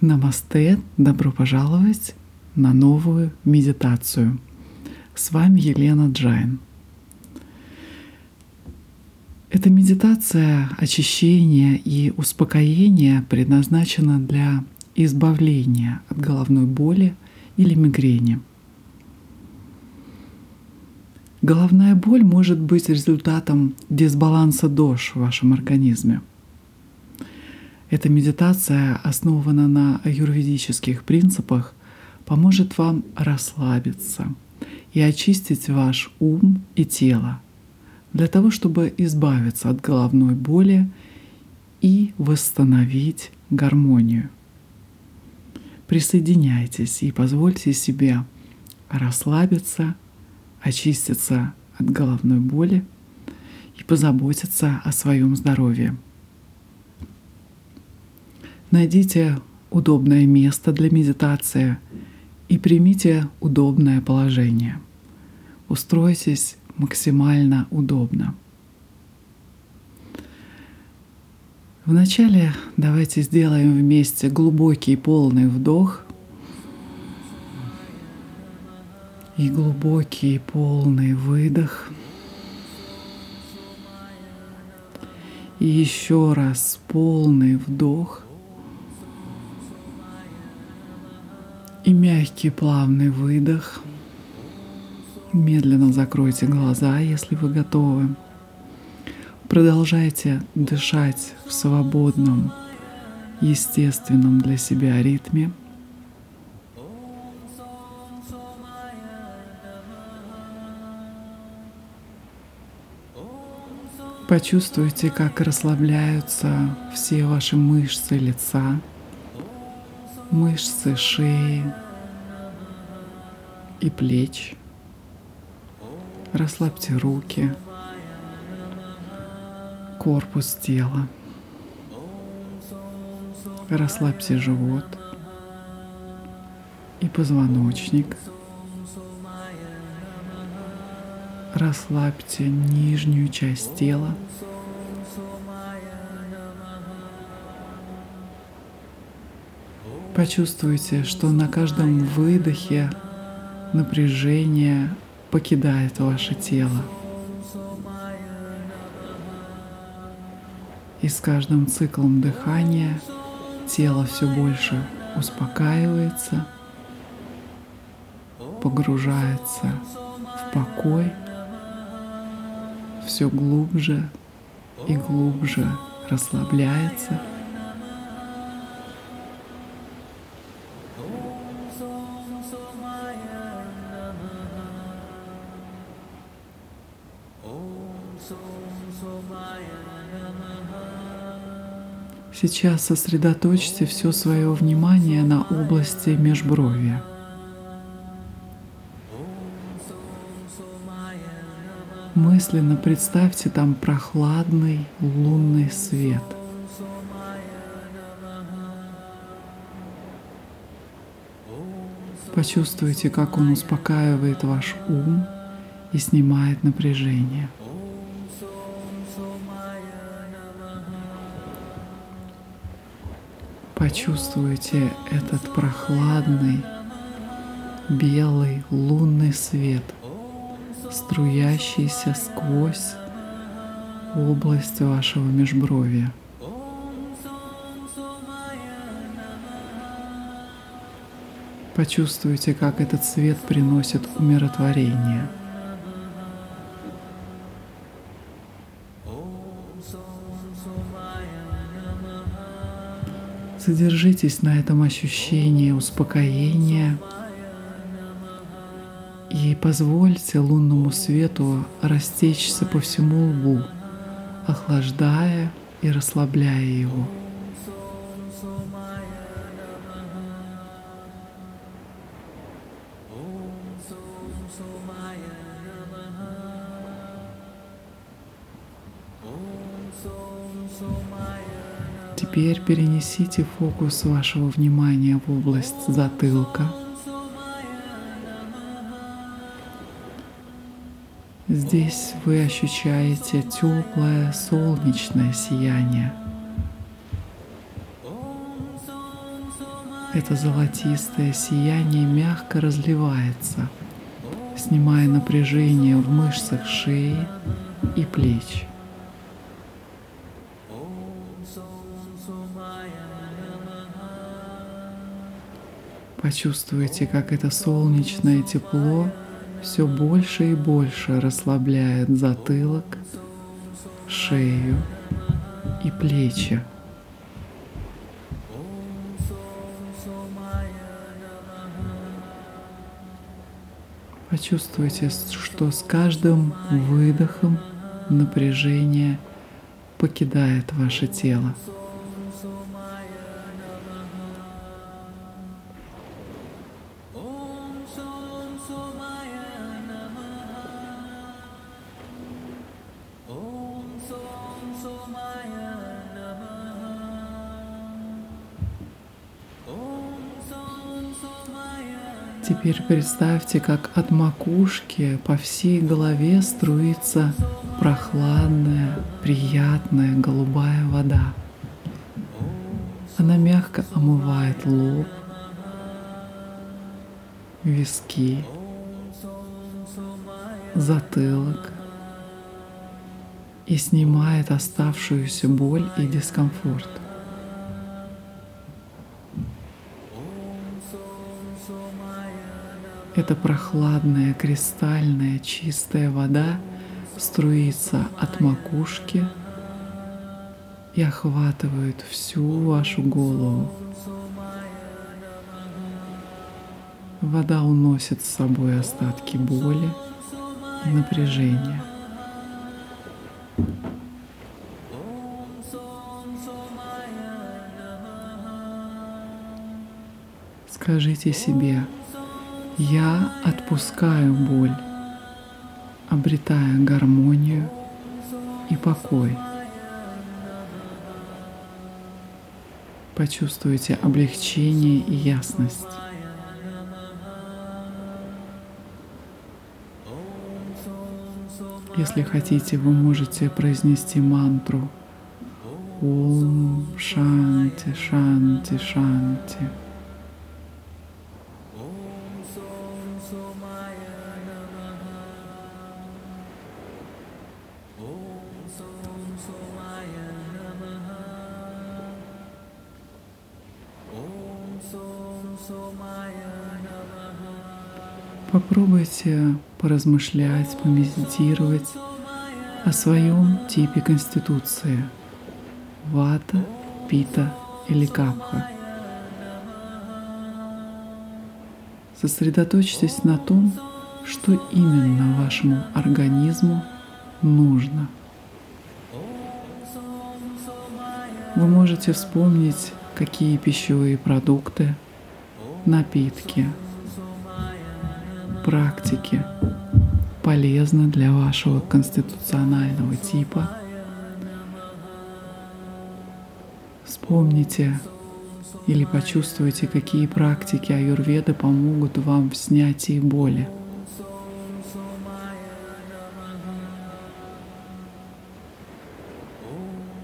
Намасте, добро пожаловать на новую медитацию. С вами Елена Джайн. Эта медитация очищения и успокоения предназначена для избавления от головной боли или мигрени. Головная боль может быть результатом дисбаланса дош в вашем организме – эта медитация основана на аюрведических принципах, поможет вам расслабиться и очистить ваш ум и тело для того, чтобы избавиться от головной боли и восстановить гармонию. Присоединяйтесь и позвольте себе расслабиться, очиститься от головной боли и позаботиться о своем здоровье. Найдите удобное место для медитации и примите удобное положение. Устройтесь максимально удобно. Вначале давайте сделаем вместе глубокий полный вдох и глубокий полный выдох. И еще раз полный вдох – И мягкий плавный выдох. Медленно закройте глаза, если вы готовы. Продолжайте дышать в свободном, естественном для себя ритме. Почувствуйте, как расслабляются все ваши мышцы лица, мышцы шеи и плеч. Расслабьте руки, корпус тела. Расслабьте живот и позвоночник. Расслабьте нижнюю часть тела. Почувствуйте, что на каждом выдохе напряжение покидает ваше тело. И с каждым циклом дыхания тело все больше успокаивается, погружается в покой, все глубже и глубже расслабляется – Сейчас сосредоточьте все свое внимание на области межбровья. Мысленно представьте там прохладный лунный свет. Почувствуйте, как он успокаивает ваш ум и снимает напряжение. Почувствуйте этот прохладный, белый лунный свет, струящийся сквозь область вашего межбровья. Почувствуйте, как этот свет приносит умиротворение – Задержитесь на этом ощущении успокоения и позвольте лунному свету растечься по всему лбу, охлаждая и расслабляя его. Теперь перенесите фокус вашего внимания в область затылка. Здесь вы ощущаете теплое солнечное сияние. это золотистое сияние мягко разливается, снимая напряжение в мышцах шеи и плеч. Почувствуйте, как это солнечное тепло все больше и больше расслабляет затылок, шею и плечи. Почувствуйте, что с каждым выдохом напряжение покидает ваше тело. Теперь представьте, как от макушки по всей голове струится прохладная, приятная голубая вода. Она мягко омывает лоб, виски, затылок и снимает оставшуюся боль и дискомфорт. Эта прохладная, кристальная, чистая вода струится от макушки и охватывает всю вашу голову. Вода уносит с собой остатки боли и напряжения. Скажите себе, я отпускаю боль, обретая гармонию и покой. Почувствуйте облегчение и ясность. Если хотите, вы можете произнести мантру Ом Шанти Шанти Шанти. Попробуйте поразмышлять, помедитировать о своем типе конституции – вата, пита или капха. Сосредоточьтесь на том, что именно вашему организму нужно. Вы можете вспомнить, какие пищевые продукты, напитки – практики полезны для вашего конституционального типа. Вспомните или почувствуйте, какие практики аюрведы помогут вам в снятии боли.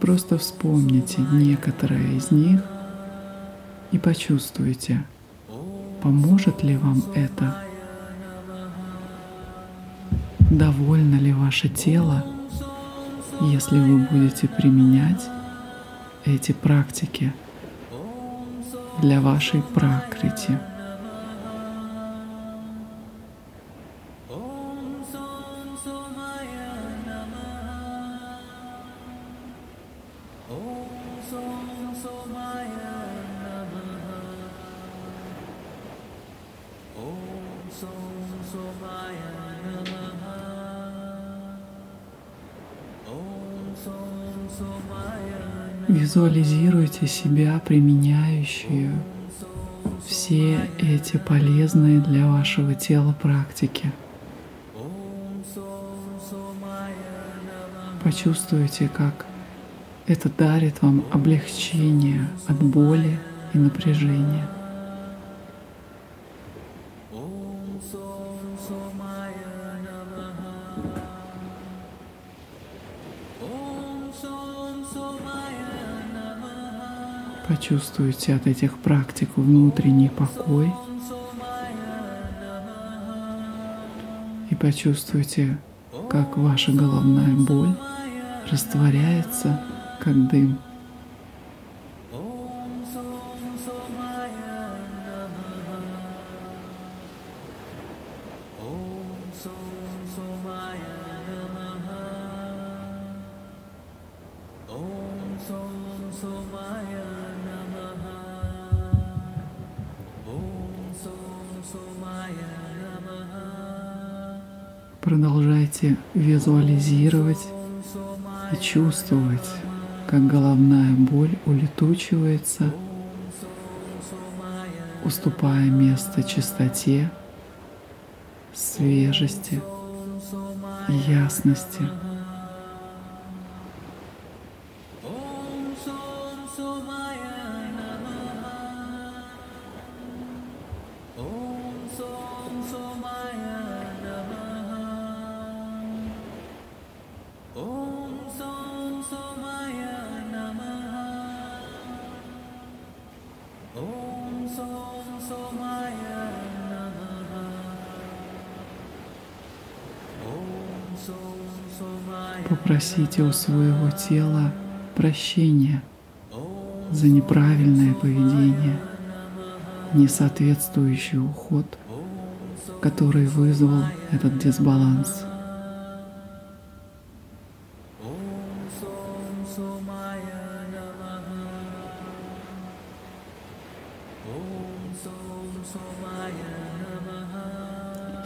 Просто вспомните некоторые из них и почувствуйте, поможет ли вам это довольно ли ваше тело, если вы будете применять эти практики для вашей пракрити. Визуализируйте себя, применяющую все эти полезные для вашего тела практики. Почувствуйте, как это дарит вам облегчение от боли и напряжения. Почувствуйте от этих практик внутренний покой. И почувствуйте, как ваша головная боль растворяется, как дым. Продолжайте визуализировать и чувствовать, как головная боль улетучивается, уступая место чистоте, свежести, ясности. Попросите у своего тела прощения за неправильное поведение, несоответствующий уход, который вызвал этот дисбаланс.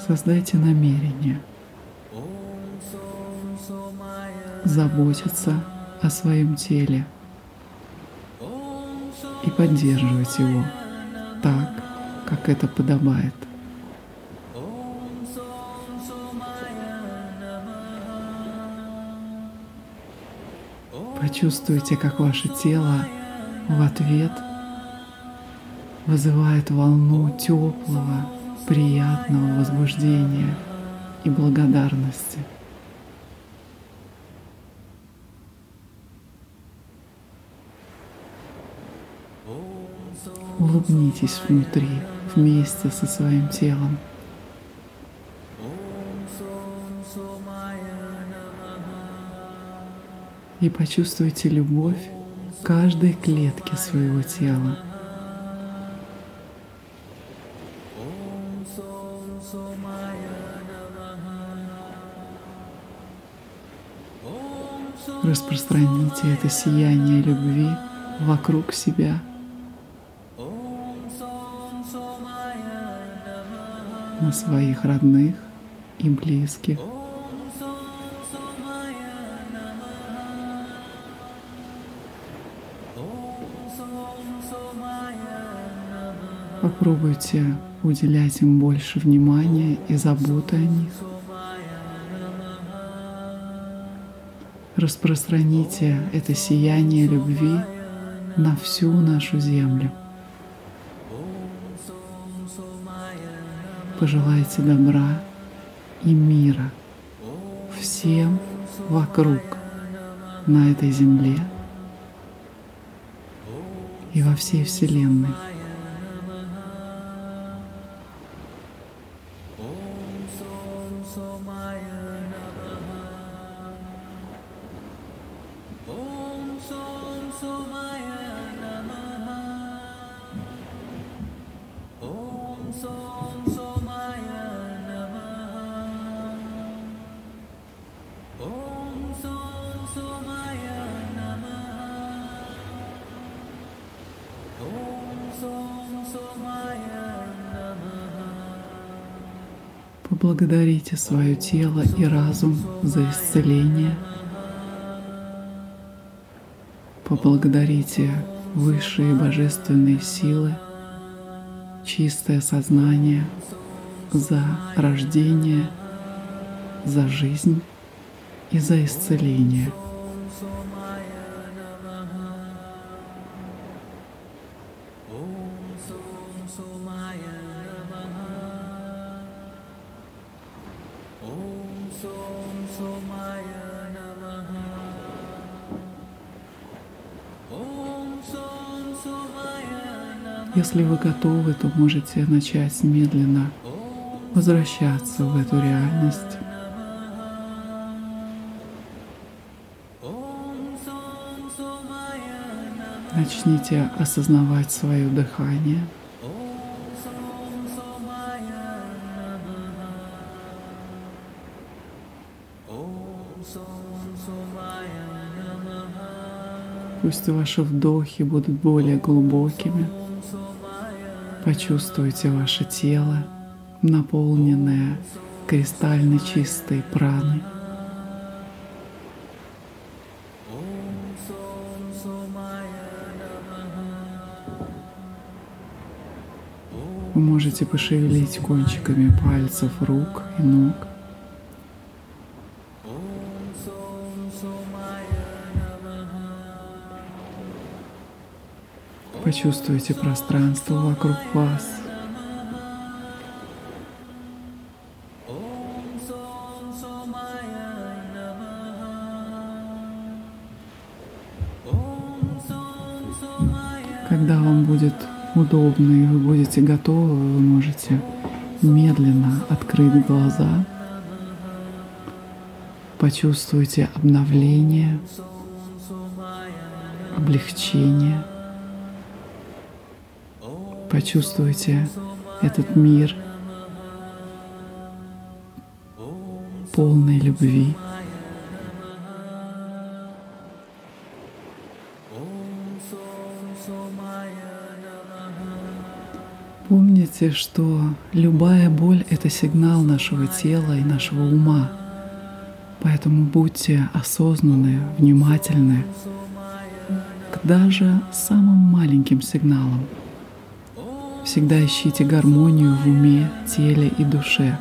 Создайте намерение заботиться о своем теле и поддерживать его так, как это подобает. Почувствуйте, как ваше тело в ответ вызывает волну теплого, приятного возбуждения и благодарности. Улыбнитесь внутри вместе со своим телом. И почувствуйте любовь каждой клетки своего тела. Распространите это сияние любви вокруг себя. На своих родных и близких. Попробуйте уделять им больше внимания и заботы о них. Распространите это сияние любви на всю нашу землю. Пожелайте добра и мира всем вокруг на этой земле и во всей Вселенной. Поблагодарите свое тело и разум за исцеление. Поблагодарите высшие божественные силы, чистое сознание за рождение, за жизнь и за исцеление. Если вы готовы, то можете начать медленно возвращаться в эту реальность. Начните осознавать свое дыхание. Пусть ваши вдохи будут более глубокими. Почувствуйте ваше тело, наполненное кристально чистой праной. Вы можете пошевелить кончиками пальцев рук и ног. Почувствуйте пространство вокруг вас. Когда вам будет удобно и вы будете готовы, вы можете медленно открыть глаза. Почувствуйте обновление, облегчение. Почувствуйте этот мир полной любви. Помните, что любая боль — это сигнал нашего тела и нашего ума. Поэтому будьте осознанны, внимательны к даже самым маленьким сигналам. Всегда ищите гармонию в уме, теле и душе.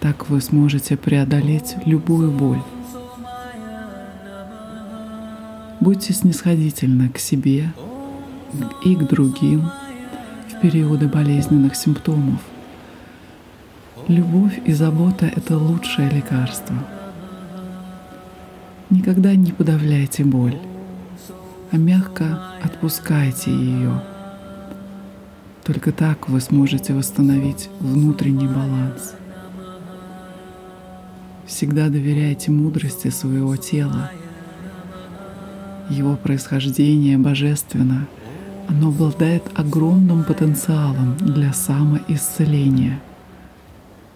Так вы сможете преодолеть любую боль. Будьте снисходительны к себе и к другим в периоды болезненных симптомов. Любовь и забота — это лучшее лекарство. Никогда не подавляйте боль, а мягко отпускайте ее — только так вы сможете восстановить внутренний баланс. Всегда доверяйте мудрости своего тела. Его происхождение божественно. Оно обладает огромным потенциалом для самоисцеления.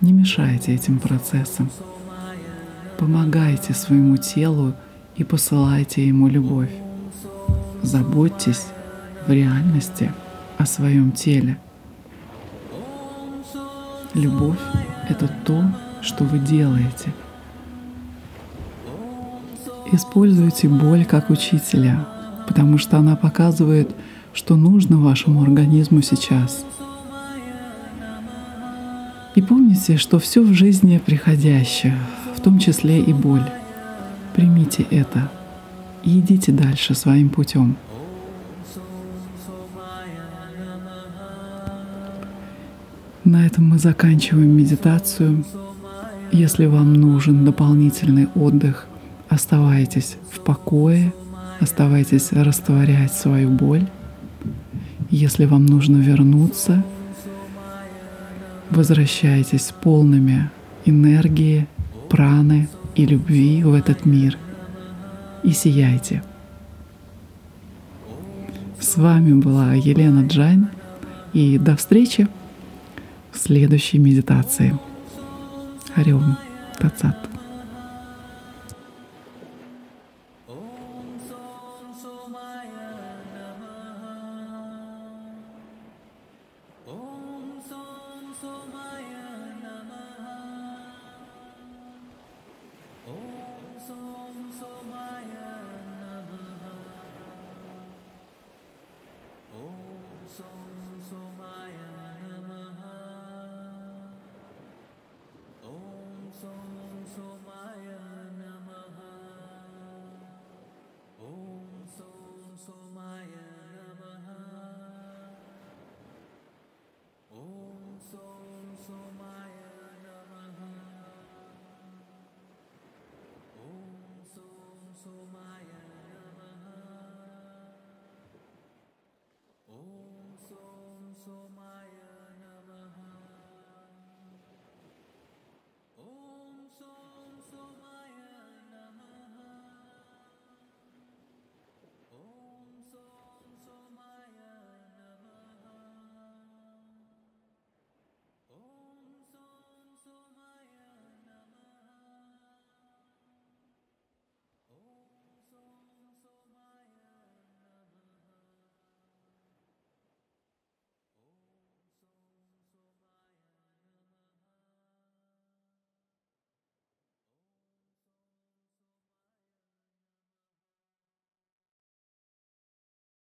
Не мешайте этим процессам. Помогайте своему телу и посылайте ему любовь. Заботьтесь в реальности – о своем теле. Любовь — это то, что вы делаете. Используйте боль как учителя, потому что она показывает, что нужно вашему организму сейчас. И помните, что все в жизни приходящее, в том числе и боль. Примите это и идите дальше своим путем. Этом мы заканчиваем медитацию. Если вам нужен дополнительный отдых, оставайтесь в покое, оставайтесь растворять свою боль. Если вам нужно вернуться, возвращайтесь полными энергии, праны и любви в этот мир и сияйте. С вами была Елена Джайн, и до встречи! Следующей медитации. Хари Ом Тат Сат.